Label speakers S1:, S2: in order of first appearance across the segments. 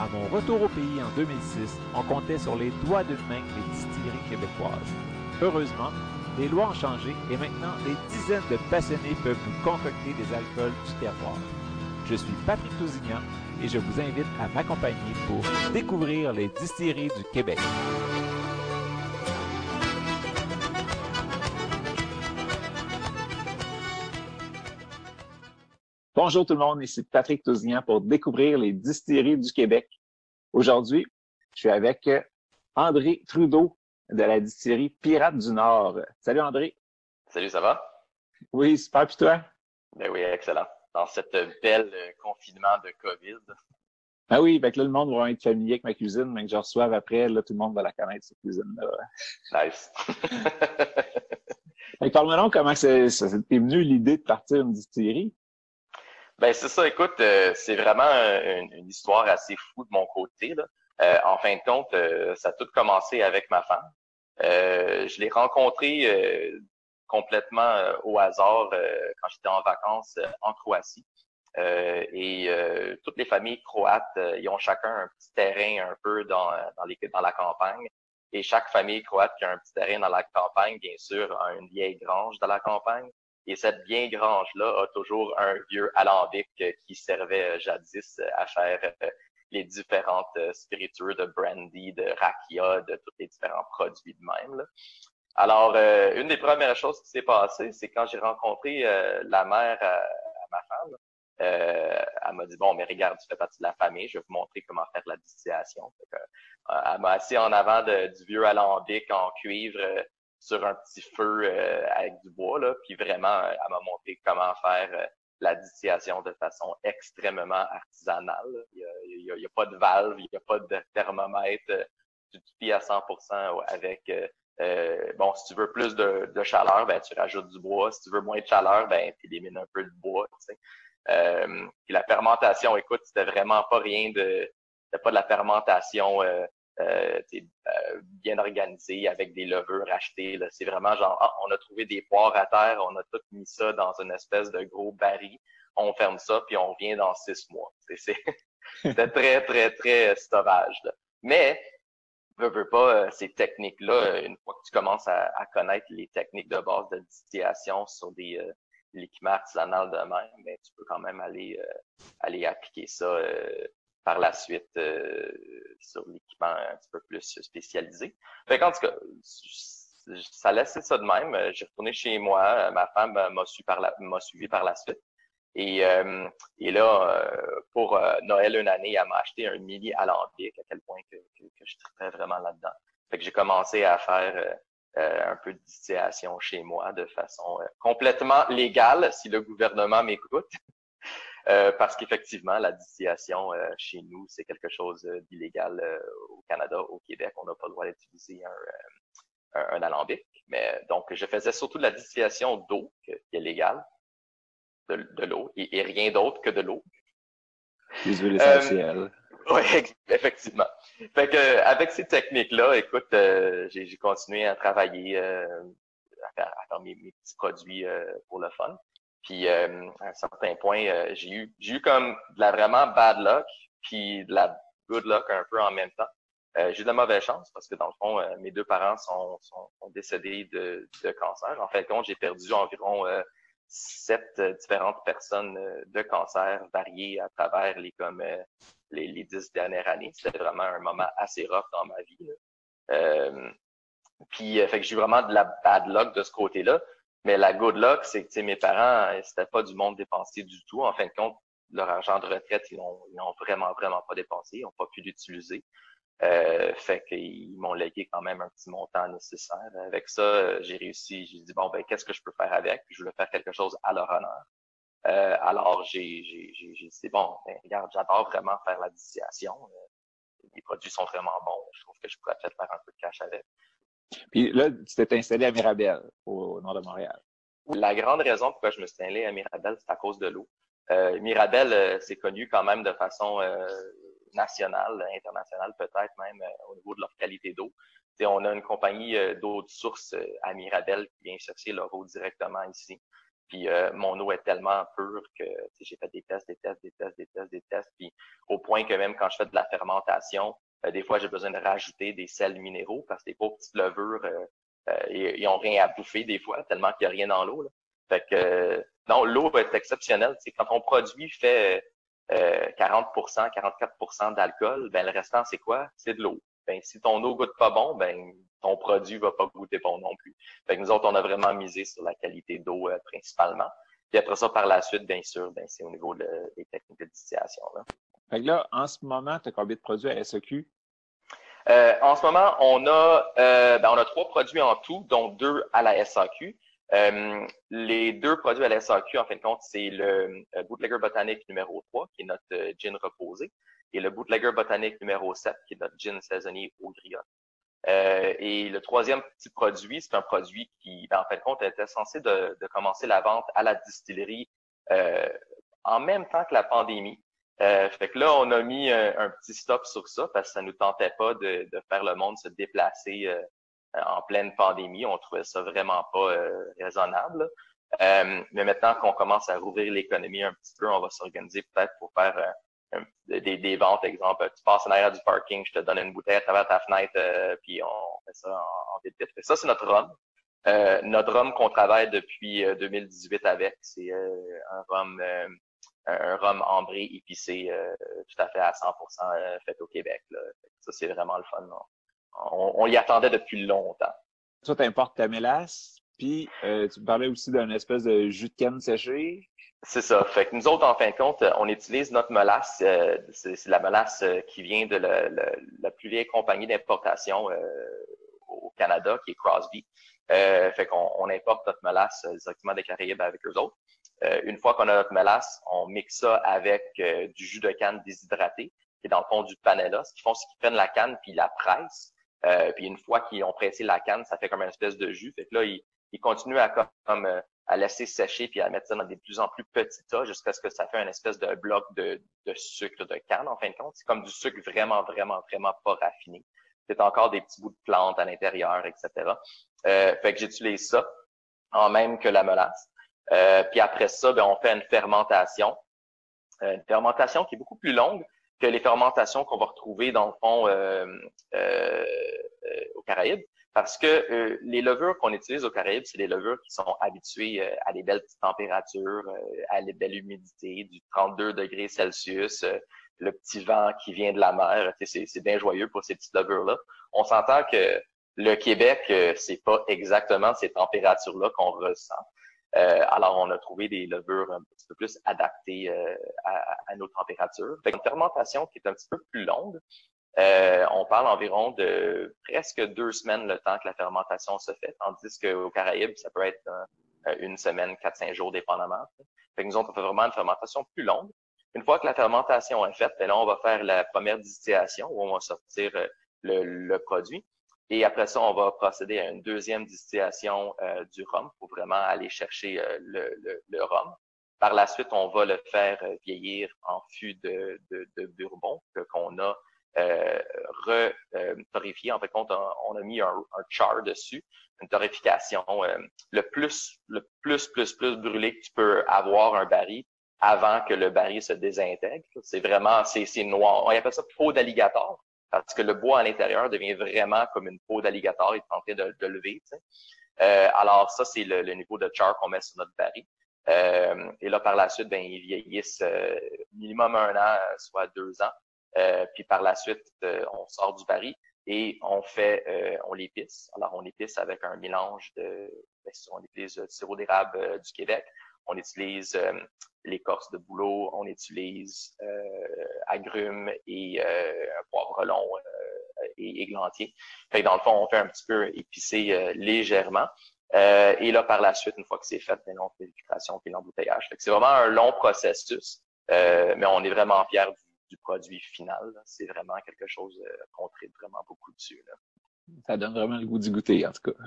S1: À mon retour au pays en 2006, on comptait sur les doigts d'une main les distilleries québécoises. Heureusement, les lois ont changé et maintenant des dizaines de passionnés peuvent nous concocter des alcools du terroir. Je suis Patrick Tousignan et je vous invite à m'accompagner pour découvrir les distilleries du Québec. Bonjour tout le monde, ici Patrick Tousignan pour découvrir les distilleries du Québec. Aujourd'hui, je suis avec André Trudeau de la distillerie Pirate du Nord. Salut André.
S2: Salut, ça va?
S1: Oui, super. Puis toi?
S2: Ben oui, excellent. Dans cette belle euh, confinement de COVID.
S1: Ah oui, ben que là, le monde va être familier avec ma cuisine, mais que je reçoive après, là, tout le monde va la connaître, cette cuisine-là.
S2: Nice.
S1: Parle-moi donc comment c'est venu l'idée de partir une distillerie?
S2: Ben c'est ça, écoute, euh, c'est vraiment une, une, histoire assez fou de mon côté. Là. Euh, en fin de compte, euh, ça a tout commencé avec ma femme. Euh, je l'ai rencontrée complètement au hasard quand j'étais en vacances en Croatie. et toutes les familles croates, ils ont chacun un petit terrain un peu dans, dans, les, dans la campagne. Et chaque famille croate qui a un petit terrain dans la campagne, bien sûr, a une vieille grange dans la campagne. Et cette vieille grange-là a toujours un vieux alambic qui servait jadis à faire les différentes euh, spiritueux de brandy, de rakia, de tous les différents produits de même. Alors, euh, une des premières choses qui s'est passée, c'est quand j'ai rencontré euh, la mère à, ma femme, elle m'a dit, bon, mais regarde, tu fais partie de la famille, je vais vous montrer comment faire la distillation. elle m'a assis en avant du vieux alambic en cuivre sur un petit feu avec du bois, là, puis vraiment, elle m'a montré comment faire la distillation de façon extrêmement artisanale. Il n'y a, pas de valve, il n'y a pas de thermomètre. Euh, tu te à 100% avec euh, euh, bon, si tu veux plus de, chaleur, ben tu rajoutes du bois. Si tu veux moins de chaleur, ben tu élimines un peu de bois. Tu sais. la fermentation, écoute, c'était vraiment pas rien de, c'était pas de la fermentation euh, euh, bien organisé avec des levures achetées. C'est vraiment genre, ah, on a trouvé des poires à terre, on a tout mis ça dans une espèce de gros baril, on ferme ça, puis on vient dans six mois. C'était très, très, très sauvage. Mais, veux, veux pas, euh, ces techniques-là, une fois que tu commences à, connaître les techniques de base de distillation sur des euh, l'équipement artisanal de même, ben, tu peux quand même aller, aller appliquer ça par la suite euh, sur l'équipement un petit peu plus spécialisé. Fait tout cas, ça laissait ça de même. J'ai retourné chez moi. Ma femme m'a suivi par la, suivi par la suite. Et, euh, et là, euh, pour Noël une année, elle m'a acheté un mini alambic, à quel point que, que, je traitais vraiment là-dedans. Fait que j'ai commencé à faire un peu de distillation chez moi de façon complètement légale, si le gouvernement m'écoute. Euh, parce qu'effectivement, la distillation euh, chez nous, c'est quelque chose euh, d'illégal au Canada, au Québec. On n'a pas le droit d'utiliser un, un, alambic. Mais donc, je faisais surtout de la distillation d'eau, qui est légale, de, de l'eau, et, rien d'autre que de l'eau.
S1: Les huiles essentielles.
S2: oui, effectivement. Fait que, avec ces techniques-là, écoute, j'ai continué à travailler, à faire, à faire mes, mes, petits produits pour le fun. Puis euh, à un certain point, euh, j'ai eu j'ai eu comme de la vraiment bad luck, puis de la good luck un peu en même temps. Euh, j'ai eu de la mauvaise chance parce que dans le fond, mes deux parents sont, sont, décédés de, de, cancer. En fait, j'ai perdu environ sept différentes personnes de cancer variées à travers les comme les, les dix dernières années. C'était vraiment un moment assez rough dans ma vie. Euh, puis fait que j'ai eu vraiment de la bad luck de ce côté-là. Mais la good luck, c'est que mes parents, euh, c'était pas du monde dépensé du tout. En fin de compte, leur argent de retraite, ils n'ont vraiment, vraiment pas dépensé. Ils n'ont pas pu l'utiliser. Euh, fait qu'ils m'ont légué quand même un petit montant nécessaire. Avec ça, euh, j'ai réussi. J'ai dit bon ben qu'est-ce que je peux faire avec? Puis je voulais faire quelque chose à leur honneur. Euh, alors j'ai j'ai dit bon ben, regarde j'adore vraiment faire la distillation. les produits sont vraiment bons. Je trouve que je pourrais peut-être faire un peu de cash avec.
S1: Puis là, tu t'es installé à Mirabel, au, nord de Montréal.
S2: La grande raison pourquoi je me suis installé à Mirabel, c'est à cause de l'eau. Euh, Mirabel, euh, c'est connu quand même de façon euh, nationale, internationale peut-être même au niveau de leur qualité d'eau. On a une compagnie d'eau de source à Mirabel qui vient chercher leur eau directement ici. Puis mon eau est tellement pure que j'ai fait des tests, des tests, des tests, des tests, des tests. Puis au point que même quand je fais de la fermentation, des fois j'ai besoin de rajouter des sels minéraux parce que les pauvres petites levures, ils, ont rien à bouffer des fois, tellement qu'il n'y a rien dans l'eau. Fait que non, l'eau va être exceptionnelle. C'est quand ton produit fait euh, 40% 44% d'alcool, ben le restant, c'est quoi? C'est de l'eau. Ben, si ton eau goûte pas bon, ben ton produit va pas goûter bon non plus. Fait que nous autres, on a vraiment misé sur la qualité d'eau euh, principalement. Puis après ça, par la suite, bien sûr, ben, c'est au niveau des techniques de distillation. Là.
S1: Fait que là, en ce moment, tu as combien de produits à SEQ?
S2: Euh, en ce moment, on a, euh, ben, on a trois produits en tout, dont deux à la SAQ. Euh, les deux produits à la SAQ, en fin de compte, c'est le euh, Bootlegger Botanique numéro 3, qui est notre euh, gin reposé, et le Bootlegger Botanique numéro 7, qui est notre gin saisonnier au griotte. et le troisième petit produit, c'est un produit qui, ben, en fin de compte, était censé de, commencer la vente à la distillerie en même temps que la pandémie. Fait que là, on a mis un, petit stop sur ça parce que ça nous tentait pas de, de faire le monde se déplacer en pleine pandémie. On trouvait ça vraiment pas euh, raisonnable. Euh, mais maintenant qu'on commence à rouvrir l'économie un petit peu, on va s'organiser peut-être pour faire euh, des, des, ventes, exemple, tu passes en arrière du parking, je te donne une bouteille à travers ta fenêtre, puis on fait ça en, en vite Ça, c'est notre rhum. notre rhum qu'on travaille depuis 2018 avec, c'est un rhum un rhum ambré épicé tout à fait à 100% fait au Québec. Là. Ça, c'est vraiment le fun. Non? on, y attendait depuis longtemps.
S1: Toi, tu importes ta mélasse, puis euh, tu parlais aussi d'un espèce de jus de canne séché.
S2: C'est ça. Fait que nous autres, en fin de compte, on utilise notre mélasse. Euh, c'est la mélasse euh, qui vient de la, plus vieille compagnie d'importation au Canada, qui est Crosby. fait qu'on on importe notre mélasse directement des Caraïbes avec eux autres. Une fois qu'on a notre mélasse, on mixe ça avec du jus de canne déshydraté, qui est dans le fond du panela. Ce qu'ils font, c'est qu'ils prennent la canne puis ils la pressent. Euh, puis une fois qu'ils ont pressé la canne, ça fait comme une espèce de jus. Fait que là, ils, ils continuent à comme euh, à laisser sécher puis à mettre ça dans des plus en plus petits tas jusqu'à ce que ça fait une espèce de bloc de, de sucre de canne en fin de compte. C'est comme du sucre vraiment, vraiment, vraiment pas raffiné. C'est encore des petits bouts de plantes à l'intérieur, etc. Euh, fait que j'utilise ça en même que la mélasse. Euh, puis après ça, ben, on fait une fermentation. Euh, une fermentation qui est beaucoup plus longue, que les fermentations qu'on va retrouver dans le fond euh, euh, euh aux Caraïbes, parce que euh, les levures qu'on utilise aux Caraïbes, c'est des levures qui sont habituées à des belles petites températures, à des belles humidités, du 32 degrés Celsius, le petit vent qui vient de la mer, c'est bien joyeux pour ces petites levures-là. On s'entend que le Québec, c'est pas exactement ces températures-là qu'on ressent. Euh, alors, on a trouvé des levures un petit peu plus adaptées euh, à, nos températures. Fait une fermentation qui est un petit peu plus longue. Euh, on parle environ de presque deux semaines le temps que la fermentation se fait, tandis qu'aux Caraïbes, ça peut être une semaine, quatre, cinq jours, dépendamment. Fait que nous, on fait vraiment une fermentation plus longue. Une fois que la fermentation est faite, ben là, on va faire la première distillation où on va sortir le, le produit. Et après ça, on va procéder à une deuxième distillation euh, du rhum pour vraiment aller chercher euh, le, rhum. Par la suite, on va le faire euh, vieillir en fût de, de, bourbon qu'on a euh, re-torréfié. en fait, on a, on a mis un, un, char dessus, une torréfication le plus, le plus, plus, plus brûlé que tu peux avoir un baril avant que le baril se désintègre. C'est vraiment, c'est noir. On appelle ça peau d'alligator parce que le bois à l'intérieur devient vraiment comme une peau d'alligator, il est en train de, de lever. Euh, alors ça, c'est le, niveau de char qu'on met sur notre baril. Euh, et là, par la suite, ben, ils vieillissent euh, minimum un an, soit deux ans. Euh, puis par la suite, euh, on sort du baril et on fait, on l'épice. Alors, on l'épice avec un mélange de, ben, on utilise le sirop d'érable du Québec, on utilise l'écorce de bouleau, on utilise euh, agrumes et euh, un poivre long euh, et églantier. Fait dans le fond, on fait un petit peu épicé euh, légèrement. et là, par la suite, une fois que c'est fait, ben, on fait l'filtration puis l'embouteillage. c'est vraiment un long processus, mais on est vraiment fiers du, du produit final. C'est vraiment quelque chose qu'on traite vraiment beaucoup dessus. Là.
S1: Ça donne vraiment le goût du goûter, en tout cas.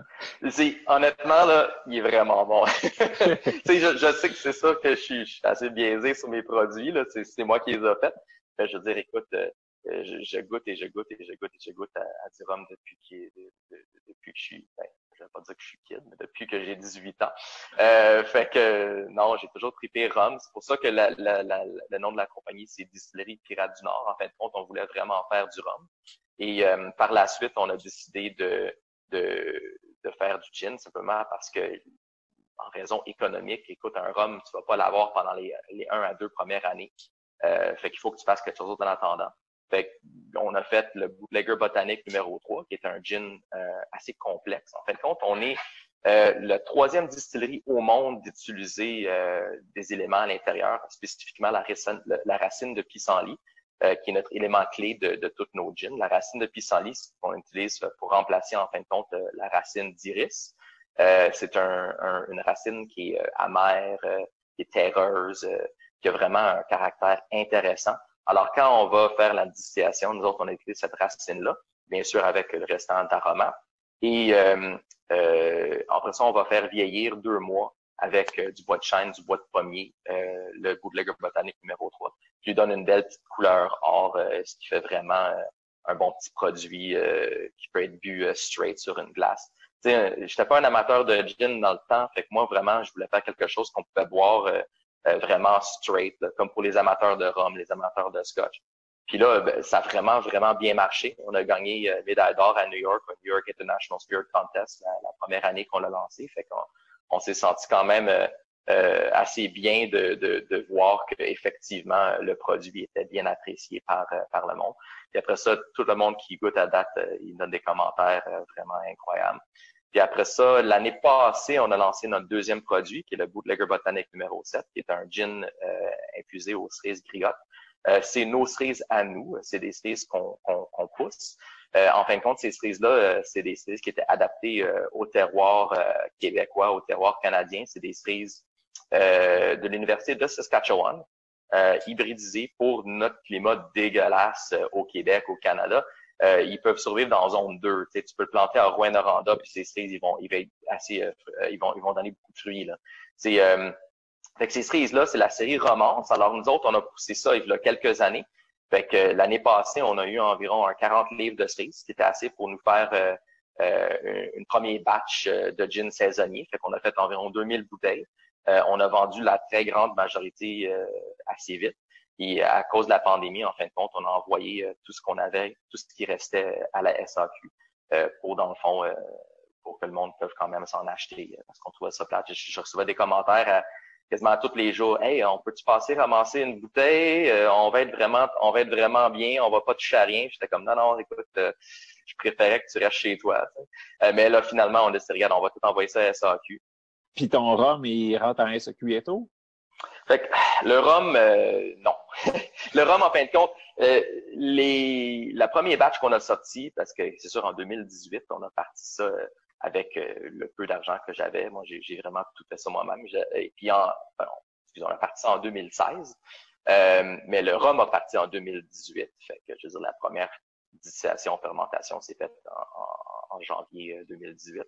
S2: honnêtement, là, il est vraiment bon. je, sais que c'est ça que je suis, assez biaisé sur mes produits. C'est, moi qui les ai faits. Je veux dire, écoute, euh, je, je, goûte et je goûte et je goûte et je goûte à, du rhum depuis, depuis que je suis, ben, je vais pas dire que je suis kid, mais depuis que j'ai 18 ans. Euh, fait que non, j'ai toujours trippé rhum. C'est pour ça que le nom de la compagnie, c'est Distillerie Pirate du Nord. En fin de compte, on voulait vraiment faire du rhum. Et euh, par la suite, on a décidé de, de, de faire du gin simplement parce que en raison économique, écoute, un rhum, tu vas pas l'avoir pendant les, les un à deux premières années. Euh, fait qu'il faut que tu fasses quelque chose d'autre en attendant. Fait on a fait le Bootlegger Botanique numéro 3, qui est un gin euh, assez complexe. En fin de compte, on est euh, la troisième distillerie au monde d'utiliser euh, des éléments à l'intérieur, spécifiquement la la racine de pissenlit, euh, qui est notre élément clé de, de toutes nos gins. La racine de pissenlit, qu'on utilise pour remplacer en fin de compte la racine d'iris. c'est un, une racine qui est amère, qui est terreuse, qui a vraiment un caractère intéressant. Alors, quand on va faire la distillation, nous autres, on a utilisé cette racine-là, bien sûr avec le restant d'aromates. Et euh, euh, après ça, on va faire vieillir deux mois avec euh, du bois de chêne, du bois de pommier, euh, le bootlegger botanique numéro 3, qui lui donne une belle petite couleur or, euh, ce qui fait vraiment un bon petit produit qui peut être bu straight sur une glace. Je n'étais pas un amateur de gin dans le temps, fait que moi, vraiment, je voulais faire quelque chose qu'on pouvait boire vraiment straight, comme pour les amateurs de rhum, les amateurs de scotch. Puis là, ben, ça a vraiment, vraiment bien marché. On a gagné euh, médaille d'or à New York, New York International Spirit Contest, la, première année qu'on l'a lancé. Fait qu'on on, s'est senti quand même euh, euh assez bien de, de, de voir qu'effectivement, le produit était bien apprécié par, par le monde. Puis après ça, tout le monde qui goûte à date, il donne des commentaires vraiment incroyables. Puis après ça, l'année passée, on a lancé notre deuxième produit, qui est le Bootlegger Botanique numéro 7, qui est un gin euh, infusé aux cerises griottes. Euh, c'est nos cerises à nous, c'est des cerises qu'on pousse. Euh, en fin de compte, ces cerises-là, c'est des cerises qui étaient adaptées au terroir québécois, au terroir canadien. C'est des cerises de l'Université de Saskatchewan, hybridisées pour notre climat dégueulasse au Québec, au Canada. Euh, ils peuvent survivre dans zone 2. Tu, peux le planter à Rouen-Noranda, puis ces cerises, ils vont, ils vont assez, euh, ils vont, ils vont donner beaucoup de fruits. Là. C'est, euh, fait ces cerises-là, c'est la série Romance. Alors nous autres, on a poussé ça il y a quelques années. Fait que l'année passée, on a eu environ un 40 livres de cerises, ce qui était assez pour nous faire euh, une première batch de gin saisonnier. Fait qu'on a fait environ 2000 bouteilles. on a vendu la très grande majorité assez vite. Et à cause de la pandémie, en fin de compte, on a envoyé euh, tout ce qu'on avait, tout ce qui restait à la SAQ euh, pour, dans le fond, euh, pour que le monde puisse quand même s'en acheter parce qu'on trouvait ça plate. Je, recevais des commentaires quasiment tous les jours. Hey, on peut-tu passer ramasser une bouteille? on va être vraiment, on va être vraiment bien, on va pas toucher à rien. J'étais comme non, non, écoute, je préférais que tu restes chez toi. mais là, finalement, on a dit, regarde, on va tout envoyer ça à SAQ.
S1: Puis ton rhum, il rentre en SAQ et tout?
S2: Fait que, le rhum, euh, non. le rhum, en fin de compte, euh, les, la première batch qu'on a sorti, parce que c'est sûr, en 2018, on a parti ça euh, avec le peu d'argent que j'avais. Moi, j'ai vraiment tout fait ça moi-même. Et puis, en, on a parti ça en 2016. mais le rhum a parti en 2018. Fait que, je veux dire, la première distillation, fermentation s'est faite en, en, janvier 2018.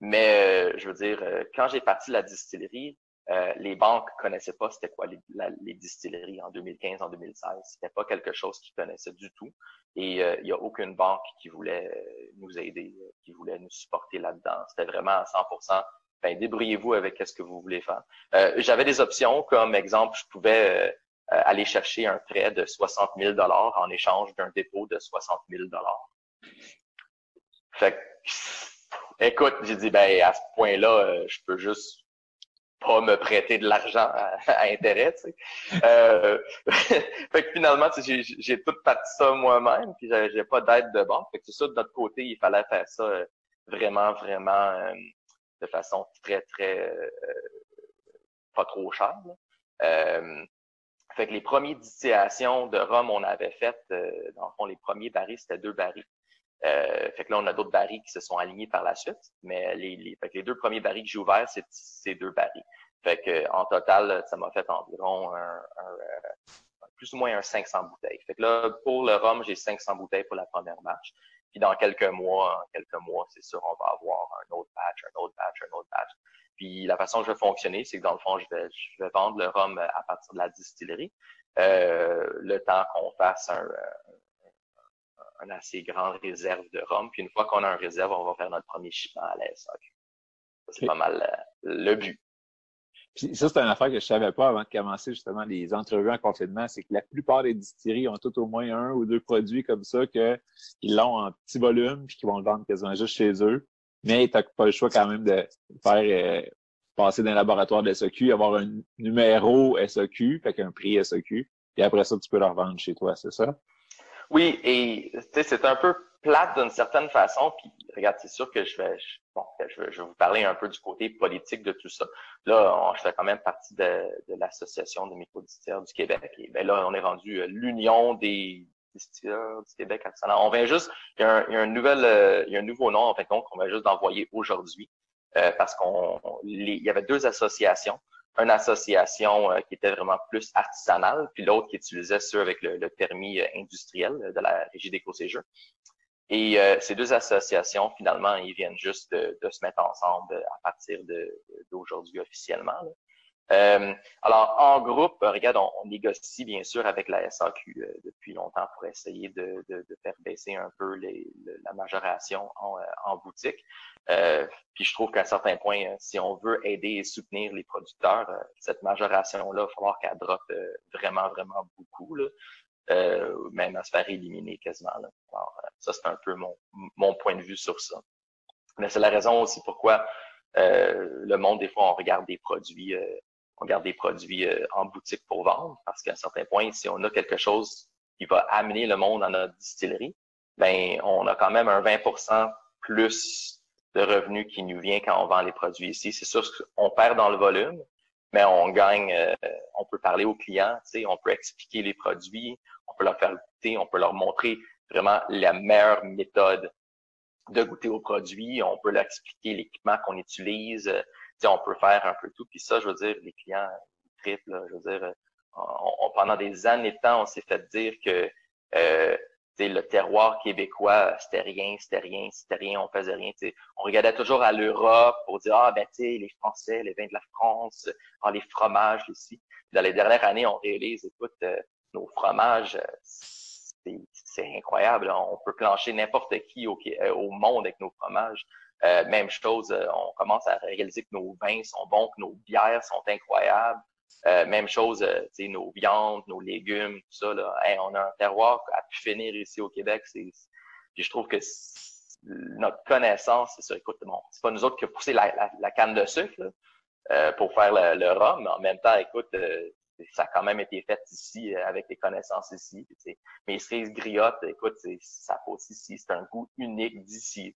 S2: mais, je veux dire, quand j'ai parti la distillerie, euh, les banques connaissaient pas c'était quoi les, les, distilleries en 2015, en 2016. C'était pas quelque chose qu'ils connaissaient du tout. Et euh, il y a aucune banque qui voulait euh, nous aider, qui voulait nous supporter là-dedans. C'était vraiment à 100%. Ben, débrouillez-vous avec ce que vous voulez faire. J'avais des options, comme exemple, je pouvais aller chercher un prêt de 60 000 dollars en échange d'un dépôt de 60 000 dollars. Fait écoute, j'ai dit, ben, à ce point-là, je peux juste pas me prêter de l'argent à, intérêt. Tu sais. euh, fait que finalement, j'ai tout parti ça moi-même, puis j'ai pas d'aide de banque. Fait que c'est ça, de notre côté, il fallait faire ça euh, vraiment, vraiment euh, de façon très, très euh, pas trop chère. fait que les premières distillations de rhum, on avait fait, dans le fond, les premiers barils, c'était deux barils. Euh, fait que là, on a d'autres barils qui se sont alignés par la suite, mais les, fait que les deux premiers barils que j'ai ouverts, c'est ces deux barils. Fait que en total, ça m'a fait environ un, un, plus ou moins un 500 bouteilles. Fait que là, pour le rhum, j'ai 500 bouteilles pour la première batch. Puis dans quelques mois, quelques mois, c'est sûr, on va avoir un autre batch, un autre batch, un autre batch. Puis la façon que je vais fonctionner, c'est que dans le fond, je vais, je vais vendre le rhum à partir de la distillerie. Euh, le temps qu'on fasse un, un, assez grande réserve de rhum. Puis une fois qu'on a un réserve, on va faire notre premier shipment à la SAQ. C'est pas mal euh, le but.
S1: Puis ça, c'est une affaire que je savais pas avant de commencer justement les entrevues en confinement, c'est que la plupart des distilleries ont tout au moins un ou deux produits comme ça qu'ils l'ont en petit volume puis qu'ils vont le vendre quasiment juste chez eux. Mais tu n'as pas le choix quand même de faire euh, passer d'un laboratoire de SEQ, avoir un numéro SEQ, fait qu'un prix SEQ, et après ça, tu peux le revendre chez toi, c'est ça?
S2: Oui, et c'est un peu plate d'une certaine façon. Puis regarde, c'est sûr que je vais, bon, je vais, je vais, vous parler un peu du côté politique de tout ça. Là, je fais quand même partie de, de l'association des microdistilleurs du Québec. Et ben là, on est rendu euh, l'union des distilleurs du Québec. On vient juste, il y a un, il y a un nouvel, euh, il y a un nouveau nom en fait qu'on va juste d'envoyer aujourd'hui euh, parce qu'on, il y avait deux associations une association euh, qui était vraiment plus artisanale, puis l'autre qui utilisait ceux avec le, permis euh, industriel de la Régie d'éco-séjour. Et euh, ces deux associations, finalement, ils viennent juste de, se mettre ensemble à partir d'aujourd'hui officiellement. Euh, alors, en groupe, regarde, on, négocie bien sûr avec la SAQ depuis longtemps pour essayer de, faire baisser un peu la majoration en, boutique. Euh, puis je trouve qu'à un certain point, euh, si on veut aider et soutenir les producteurs, euh, cette majoration-là, il va falloir qu'elle droppe vraiment, vraiment beaucoup, même à se faire éliminer quasiment. Alors, ça, c'est un peu mon point de vue sur ça. Mais c'est la raison aussi pourquoi le monde, des fois, on regarde des produits, on regarde des produits en boutique pour vendre, parce qu'à un certain point, si on a quelque chose qui va amener le monde à notre distillerie, ben on a quand même un 20% plus de revenus qui nous vient quand on vend les produits ici. C'est sûr qu'on perd dans le volume, mais on gagne, euh, on peut parler aux clients, on peut expliquer les produits, on peut leur faire goûter, on peut leur montrer vraiment la meilleure méthode de goûter aux produits, on peut leur expliquer l'équipement qu'on utilise, on peut faire un peu tout. Puis ça, je veux dire, les clients triple, je veux dire, pendant des années de temps, on s'est fait dire que euh, le terroir québécois, c'était rien, c'était rien, c'était rien, on faisait rien. On regardait toujours à l'Europe pour dire ah ben tu les Français, les vins de la France, ah, les fromages ici. Dans les dernières années, on réalise, écoute, euh, nos fromages, euh, c'est incroyable. On peut plancher n'importe qui euh, au, monde avec nos fromages. Même chose, on commence à réaliser que nos vins sont bons, que nos bières sont incroyables. Euh, même chose, euh, nos viandes, nos légumes, tout ça. Là. on a un terroir à pu finir ici au Québec. C'est, je trouve que notre connaissance, c'est ça. Écoute, bon, c'est pas nous autres qui avons poussé la, canne de sucre euh, pour faire le, rhum, mais en même temps, écoute, euh, ça a quand même été fait ici avec les connaissances ici. Mes cerises griottes, écoute, ça pousse ici, c'est un goût unique d'ici.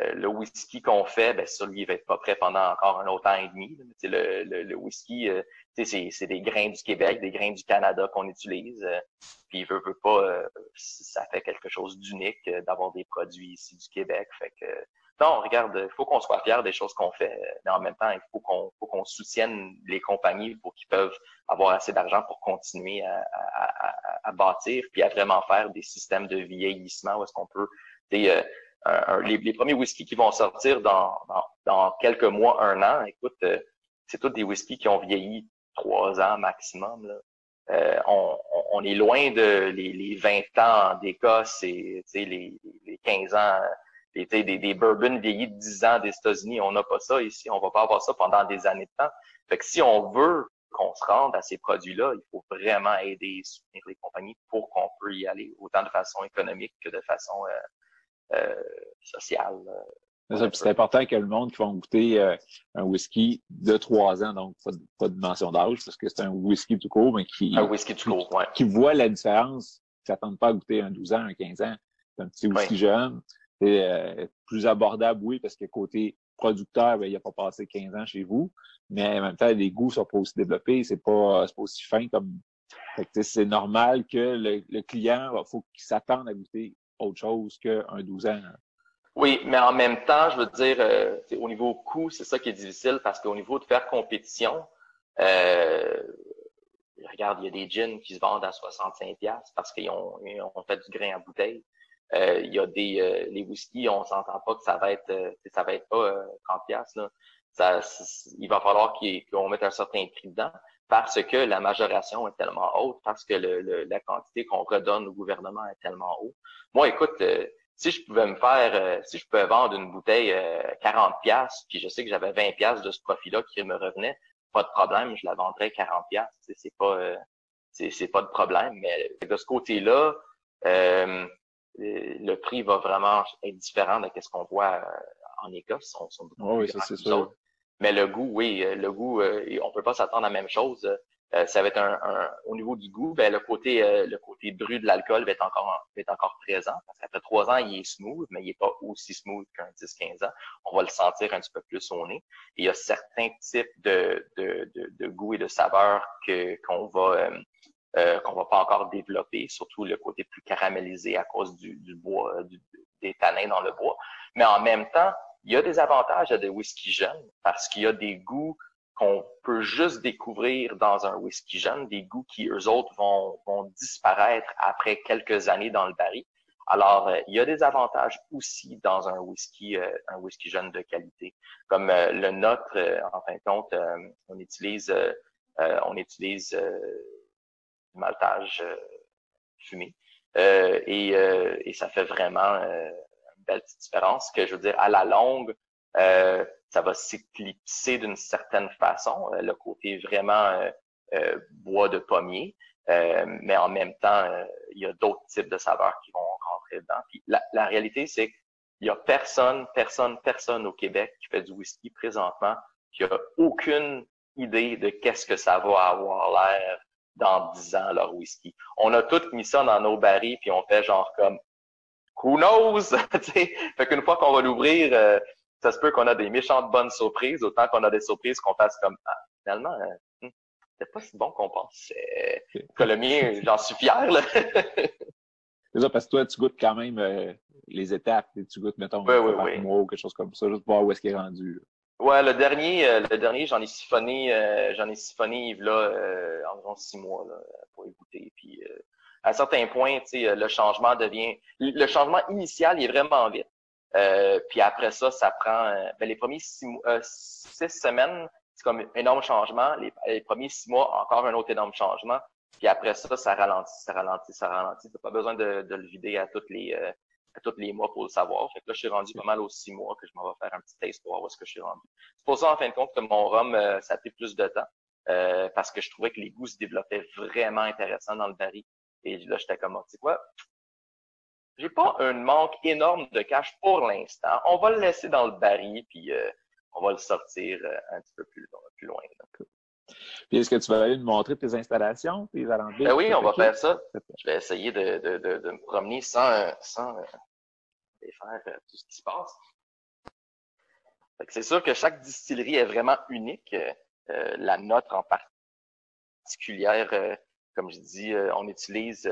S2: Euh, euh, le whisky qu'on fait, ben ça, lui, il va être pas prêt pendant encore un autre an et demi. Le, le, le, whisky, euh, c'est des grains du Québec, des grains du Canada qu'on utilise. Euh, puis il veut, veut pas, ça fait quelque chose d'unique d'avoir des produits ici du Québec. Fait que non, regarde, il faut qu'on soit fier des choses qu'on fait, mais en même temps, il faut qu'on faut qu'on soutienne les compagnies pour qu'ils peuvent avoir assez d'argent pour continuer à, à, à, à, bâtir, puis à vraiment faire des systèmes de vieillissement où est-ce qu'on peut les, premiers whiskies qui vont sortir dans, dans, quelques mois, un an, écoute, euh, c'est tous des whiskies qui ont vieilli trois ans maximum. Là. Euh, on, on, est loin de les, les 20 ans d'Écosse et les, les 15 ans, des, des, des bourbons vieillis de 10 ans des États-Unis. On n'a pas ça ici. On va pas avoir ça pendant des années de temps. Fait que si on veut qu'on se rende à ces produits-là, il faut vraiment aider et soutenir les compagnies pour qu'on puisse y aller, autant de façon économique que de façon euh, euh, sociale.
S1: Euh, c'est important que le monde qui va goûter euh, un whisky de trois ans, donc pas de, pas de mention d'âge, parce que c'est un whisky tout court, mais qui,
S2: un whisky tout court, ouais.
S1: qui voit la différence, qui s'attendent pas à goûter un 12 ans, un 15 ans, c'est un petit whisky jeune. C'est euh, plus abordable, oui, parce que côté producteur, ben, il a pas passé 15 ans chez vous, mais en même temps, les goûts sont pas aussi développés, c'est pas, pas aussi fin comme. C'est normal que le, le client, il faut qu'il s'attende à goûter autre chose qu'un 12 ans.
S2: Oui, mais en même temps, je veux dire, euh, au niveau coût, c'est ça qui est difficile parce qu'au niveau de faire compétition, euh, regarde, il y a des jeans qui se vendent à 65$ parce qu'ils ont, ont fait du grain en bouteille. il y a des les whisky, on s'entend pas que ça va être ça va être pas 30 pièces là. Ça, il va falloir qu'on mette un certain prix dedans parce que la majoration est tellement haute, parce que le, la quantité qu'on redonne au gouvernement est tellement haute. Moi, écoute, si je pouvais me faire, si je pouvais vendre une bouteille 40 pièces, puis je sais que j'avais 20 pièces de ce profit-là qui me revenait, pas de problème, je la vendrais 40 pièces. C'est pas euh, c'est pas de problème. Mais de ce côté-là, euh, le prix va vraiment être différent de ce qu'on voit euh, en Écosse. On, sont
S1: oui, ça c'est sûr.
S2: Mais le goût, oui, le goût, on peut pas s'attendre à la même chose. Euh, ça va être un, au niveau du goût, ben, le côté euh, le côté brut de l'alcool va être encore va être encore présent. Parce qu'après trois ans, il est smooth, mais il n'est pas aussi smooth qu'un 10-15 ans. On va le sentir un petit peu plus au nez. Et il y a certains types de, de, de, de goût et de saveurs que qu'on va euh, euh, qu'on va pas encore développer, surtout le côté plus caramélisé à cause du, du bois, du, des tanins dans le bois. Mais en même temps, il y a des avantages à des whisky jeunes parce qu'il y a des goûts qu'on peut juste découvrir dans un whisky jeune, des goûts qui, eux autres, vont, vont disparaître après quelques années dans le baril. Alors, euh, il y a des avantages aussi dans un whisky, euh, un whisky jeune de qualité. Comme euh, le nôtre, en fin de compte, on utilise, on utilise du maltage fumé. Et, et, ça fait vraiment belle petite différence que, je veux dire, à la longue, ça va s'éclipser d'une certaine façon, euh, le côté vraiment euh, euh, bois de pommier, mais en même temps, il y a d'autres types de saveurs qui vont rentrer dedans. Puis la, la réalité, c'est qu'il y a personne, personne, personne au Québec qui fait du whisky présentement qui a aucune idée de qu'est-ce que ça va avoir l'air dans 10 ans, leur whisky. On a tous mis ça dans nos barils, puis on fait genre comme Who knows? fait qu'une fois qu'on va l'ouvrir, ça se peut qu'on a des méchantes bonnes surprises, autant qu'on a des surprises qu'on fasse comme ah, finalement, euh, hmm, c'est pas si bon qu'on pense. Que le mien, j'en suis fier. Là.
S1: c'est ça, parce que toi, tu goûtes quand même euh, les étapes, tu goûtes, mettons,
S2: oui, oui,
S1: mois ou quelque chose comme ça, juste pour voir où est-ce qu'il est rendu.
S2: Ouais, le dernier, euh, le dernier, j'en ai siphonné, j'en ai siphonné là environ six mois là, à un certain point, tu sais, le changement devient, le changement initial il est vraiment vite. Euh, puis après ça, ça prend euh, ben, les premiers six, euh, six semaines, c'est comme un énorme changement. Les, les, premiers six mois, encore un autre énorme changement. Puis après ça, ça ralentit, ça ralentit, ça ralentit. T'as pas besoin de, de, le vider à toutes les à tous les mois pour le savoir. Fait que là, je suis rendu pas mal aux six mois que je m'en vais faire un petit test pour voir où est-ce que je suis rendu. C'est pour ça, en fin de compte, que mon rhum, ça a pris plus de temps. parce que je trouvais que les goûts se développaient vraiment intéressants dans le baril. Et là, j'étais comme, tu sais quoi, j'ai pas un manque énorme de cash pour l'instant. On va le laisser dans le baril, puis euh, on va le sortir euh, un petit peu plus, plus loin.
S1: Puis est-ce que tu vas aller nous montrer tes installations, tes alambics?
S2: Ben oui, on va faire ça. Je vais essayer de, de, de, de me promener sans, sans euh, faire tout ce qui se passe. C'est sûr que chaque distillerie est vraiment unique. la nôtre en particulière, comme je dis, on utilise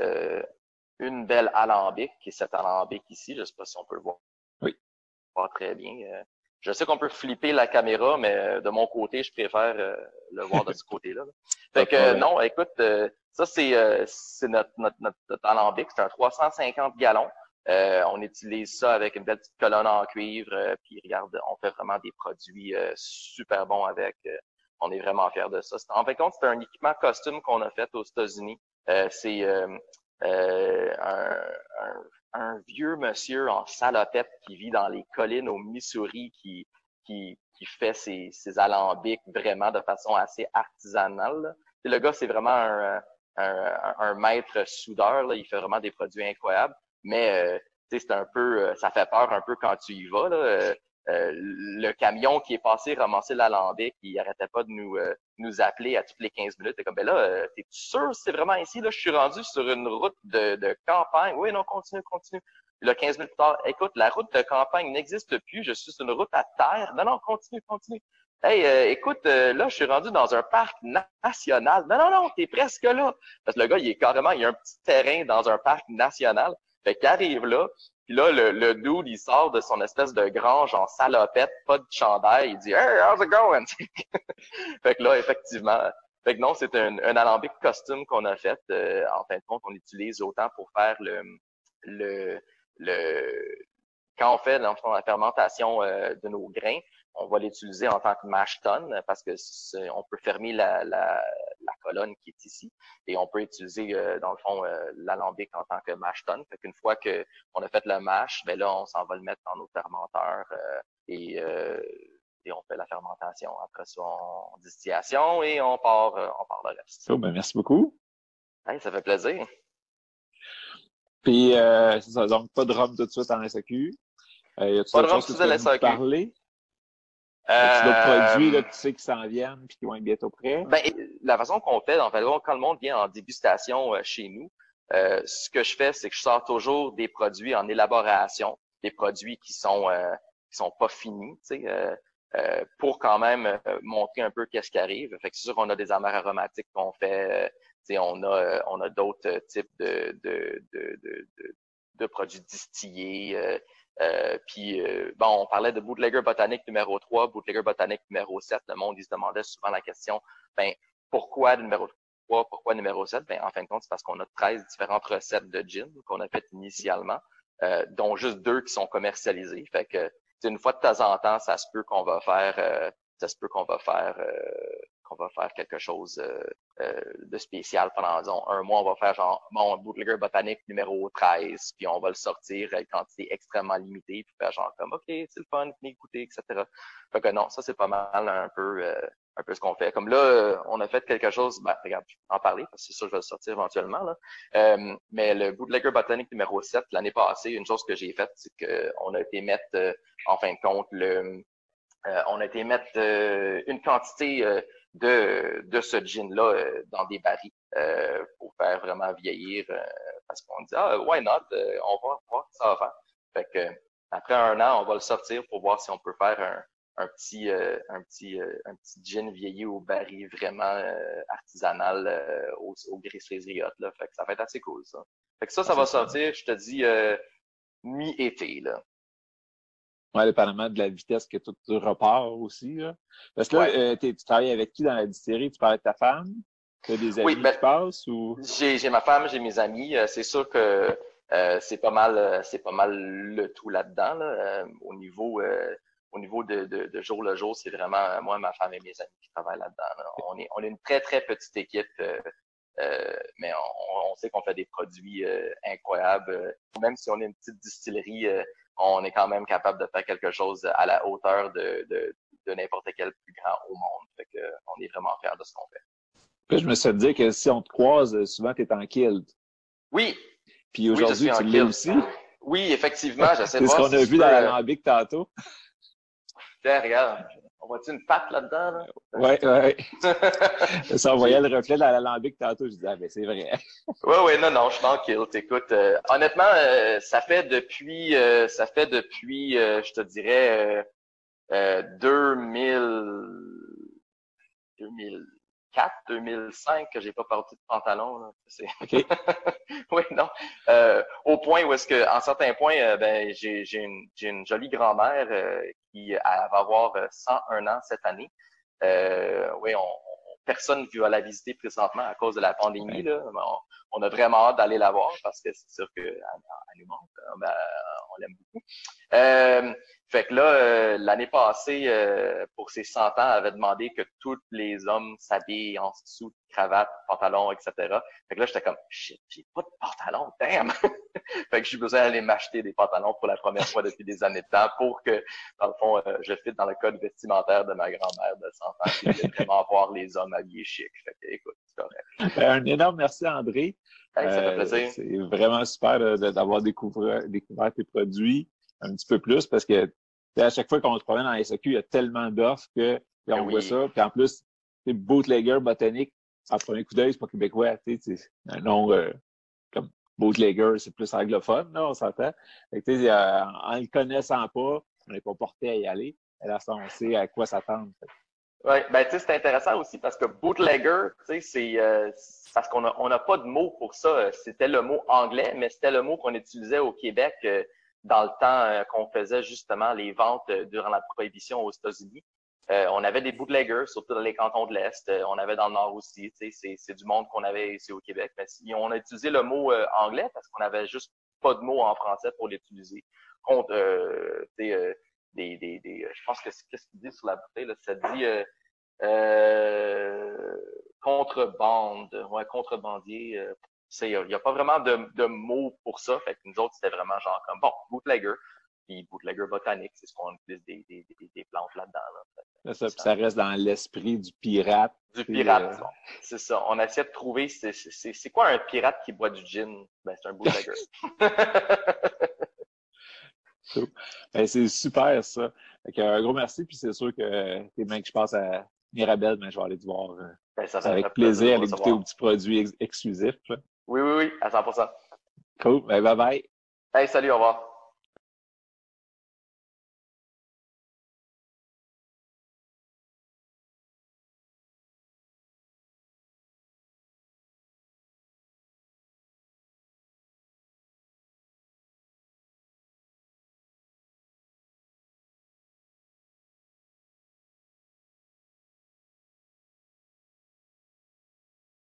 S2: une belle alambic, qui est cet alambic ici. Je ne sais pas si on peut le voir.
S1: Oui.
S2: Pas très bien. Euh, je sais qu'on peut flipper la caméra, mais euh, de mon côté, je préfère euh, le voir de ce côté-là. Fait que non, écoute, ça c'est c'est notre, notre, notre, alambic, c'est un 350 gallons. on utilise ça avec une belle petite colonne en cuivre, puis regarde, on fait vraiment des produits super bons avec. On est vraiment fiers de ça. En fait, compte, c'est un équipement costume qu'on a fait aux États-Unis. c'est euh, un, un, vieux monsieur en salopette qui vit dans les collines au Missouri qui, qui, qui fait ses, ses alambics vraiment de façon assez artisanale. le gars, c'est vraiment un, un, un, maître soudeur. Là. Il fait vraiment des produits incroyables. Mais euh, c'est un peu, euh, ça fait peur un peu quand tu y vas. Là. Euh, euh, le camion qui est passé ramasser l'alambic, il arrêtait pas de nous euh, nous appeler à toutes les 15 minutes. Et comme ben là, euh, t'es sûr c'est vraiment ici là? Je suis rendu sur une route de, de campagne. Oui, non, continue, continue. Là, 15 minutes plus tard, écoute, la route de campagne n'existe plus. Je suis sur une route à terre. Non, non, continue, continue. Hey, écoute, là, je suis rendu dans un parc national. Non, non, non, t'es presque là. Parce que le gars, il est carrément, il y a un petit terrain dans un parc national. Fait qu'il arrive là, puis là, le, le dude, il sort de son espèce de grange en salopette, pas de chandail. Il dit Hey, how's it going? fait que là, effectivement, fait que non, c'est un, un alambic costume qu'on a fait. Euh, en fin de compte, on utilise autant pour faire le, le le, quand on fait dans la fermentation de nos grains, on va l'utiliser en tant que mash tun parce que on peut fermer la, la, la, colonne qui est ici et on peut utiliser dans le fond l'alambic en tant que mash tun. Fait qu'une fois que on a fait le mash, ben là on s'en va le mettre dans nos fermenteurs et et on fait la fermentation. Après ça, on distillation et on part, euh, on part le reste.
S1: Oh, ben, merci beaucoup.
S2: ça fait plaisir.
S1: Puis, euh, c'est ça, donc pas de rhum tout de suite en SAQ.
S2: Euh, y a pas de rhum tout de suite en SAQ.
S1: Parler? Euh, d'autres produits là, tu sais qui s'en viennent puis qui vont être bientôt prêts?
S2: Ben, la façon qu'on fait, en fait, quand le monde vient en dégustation euh, chez nous, euh, ce que je fais, c'est que je sors toujours des produits en élaboration, des produits qui sont qui sont pas finis. Tu sais, euh, pour quand même euh, montrer un peu qu'est-ce qui arrive. Fait que c'est sûr qu'on a des amers aromatiques qu'on fait, euh, on a on a d'autres types de de, de, de, de, produits distillés. Puis bon, on parlait de bootlegger botanique numéro 3, bootlegger botanique numéro 7. Le monde, il se demandait souvent la question, ben pourquoi numéro 3, pourquoi numéro 7? Ben, en fin de compte, c'est parce qu'on a 13 différentes recettes de gin qu'on a faites initialement, dont juste deux qui sont commercialisées. Fait que une fois de temps en temps, ça se peut qu'on va faire, euh, ça se peut qu'on va faire, euh, qu'on va faire quelque chose euh, de spécial pendant un mois. On va faire genre mon bootlegger botanique numéro 13, puis on va le sortir à quantité extrêmement limitée, puis faire genre comme OK, c'est le fun, venez goûter, etc. Fait que non, ça c'est pas mal un peu un peu ce qu'on fait. Comme là, on a fait quelque chose, ben, regarde, je vais en parler parce que c'est sûr que je vais le sortir éventuellement. Là. Euh, mais le bootlegger botanique numéro 7, l'année passée, une chose que j'ai faite, c'est qu'on a été mettre, euh, en fin de compte, le, euh, on a été mettre une quantité de, de ce gin-là dans des barils pour faire vraiment vieillir parce qu'on dit Ah, why not? on va voir ce que ça va faire. Fait que après un an, on va le sortir pour voir si on peut faire un, un petit, euh, un petit, euh, un petit gin vieilli au baril vraiment euh, artisanal au, au Là. Fait que ça va être assez cool, ça. Fait que ça, ça va sortir, je te dis, mi-été, là.
S1: Ouais, dépendamment de la vitesse que tout repart aussi, là. Parce que là, tu travailles avec qui dans la distillerie? Tu parles de ta femme? Tu as des amis ben, qui passent ou?
S2: J'ai ma femme, j'ai mes amis. C'est sûr que c'est pas mal, c'est pas mal le tout là-dedans, là, au niveau au niveau de, de, jour le jour, c'est vraiment euh, moi, ma femme et mes amis qui travaillent là-dedans. On, est, on est une très, très petite équipe, euh, euh, mais on, sait qu'on fait des produits incroyables. Même si on est une petite distillerie, on est quand même capable de faire quelque chose à la hauteur de, de, de n'importe quel plus grand au monde. Fait que, on est vraiment fiers de ce qu'on fait.
S1: Puis je me suis dit que si on te croise, souvent tu es en kilt.
S2: Oui.
S1: Puis aujourd'hui, tu l'es aussi.
S2: Oui, effectivement, j'essaie de
S1: voir. C'est ce qu'on a vu dans l'alambic tantôt.
S2: Tiens, regarde, on voit-tu une patte là-dedans? Là?
S1: Oui, oui. ça, on voyait le reflet de l'alambic tantôt. Je disais, ah, ben, c'est vrai.
S2: oui, oui, non, non, je suis tranquille. Écoute, euh, honnêtement, euh, ça fait depuis, euh, ça fait depuis, je te dirais, 2000, 2000, 2004, 2005 que j'ai pas porté de pantalon. Là. oui, non. Euh, au point où est-ce que, en certains points, euh, ben, j'ai, j'ai, une, j'ai une jolie grand-mère euh, qui va avoir 101 ans cette année. oui, on, personne ne va la visiter présentement à cause de la pandémie. Là. On, a vraiment hâte d'aller la voir parce que c'est sûr qu'elle nous manque. Ben, on l'aime beaucoup. Fait que là, euh, l'année passée, euh, pour ses 100 ans, elle avait demandé que tous les hommes s'habillent en dessous de cravate, pantalon, etc. Fait que là, j'étais comme, shit, j'ai pas de pantalon, damn! fait que j'ai besoin d'aller m'acheter des pantalons pour la première fois depuis des années de temps pour que, dans le fond, euh, je fitte dans le code vestimentaire de ma grand-mère de 100 ans qui voulait vraiment voir les hommes habillés chic. Fait que, écoute, c'est correct.
S1: Ben, un énorme merci, André.
S2: ça fait plaisir.
S1: C'est vraiment super d'avoir découvert, découvert tes produits un petit peu plus parce que à chaque fois qu'on se promène dans la SAQ, il y a tellement d'offres que on ben voit ça. Puis en plus, c'est bootlegger botanique. En premier coup d'œil, c'est pas québécois. C'est un nom euh, comme bootlegger, c'est plus anglophone, là, on s'entend. Euh, en le connaissant pas, on n'est pas porté à y aller. Et là, on sait à quoi s'attendre.
S2: Oui, ben tu sais, c'est intéressant aussi parce que bootlegger, tu sais, c'est euh, parce qu'on n'a on a pas de mot pour ça. C'était le mot anglais, mais c'était le mot qu'on utilisait au Québec dans le temps euh, qu'on faisait justement les ventes euh, durant la prohibition aux États-Unis. Euh, on avait des bootleggers, surtout dans les cantons de l'Est. on avait dans le Nord aussi. C'est du monde qu'on avait ici au Québec. Mais on a utilisé le mot anglais parce qu'on avait juste pas de mots en français pour l'utiliser. Contre, euh, euh, des, des, des, je pense que qu'est-ce qu'il dit sur la bouteille, là, ça dit euh, euh, contrebande, ouais, contrebandier. Euh, il n'y a, pas vraiment de, de, mots pour ça. Fait que nous autres, c'était vraiment genre comme bon, bootlegger. Puis bootlegger botanique, c'est ce qu'on utilise des, des, des, plantes là-dedans.
S1: Là. Ça, ça, reste dans l'esprit du pirate.
S2: Du pirate, euh... c'est ça. On essaie de trouver, c'est quoi un pirate qui boit du gin? Ben, c'est un bootlegger.
S1: ben, c'est super, ça. Fait un gros merci, puis c'est sûr que tes mains que je passe à Mirabelle, mais ben, je vais aller te voir euh, ben, ça, avec plaisir, aller goûter aux petits produits ex exclusifs.
S2: Oui, oui, oui, à 100%.
S1: Cool. Ben, bye bye.
S2: Hey, salut, au revoir.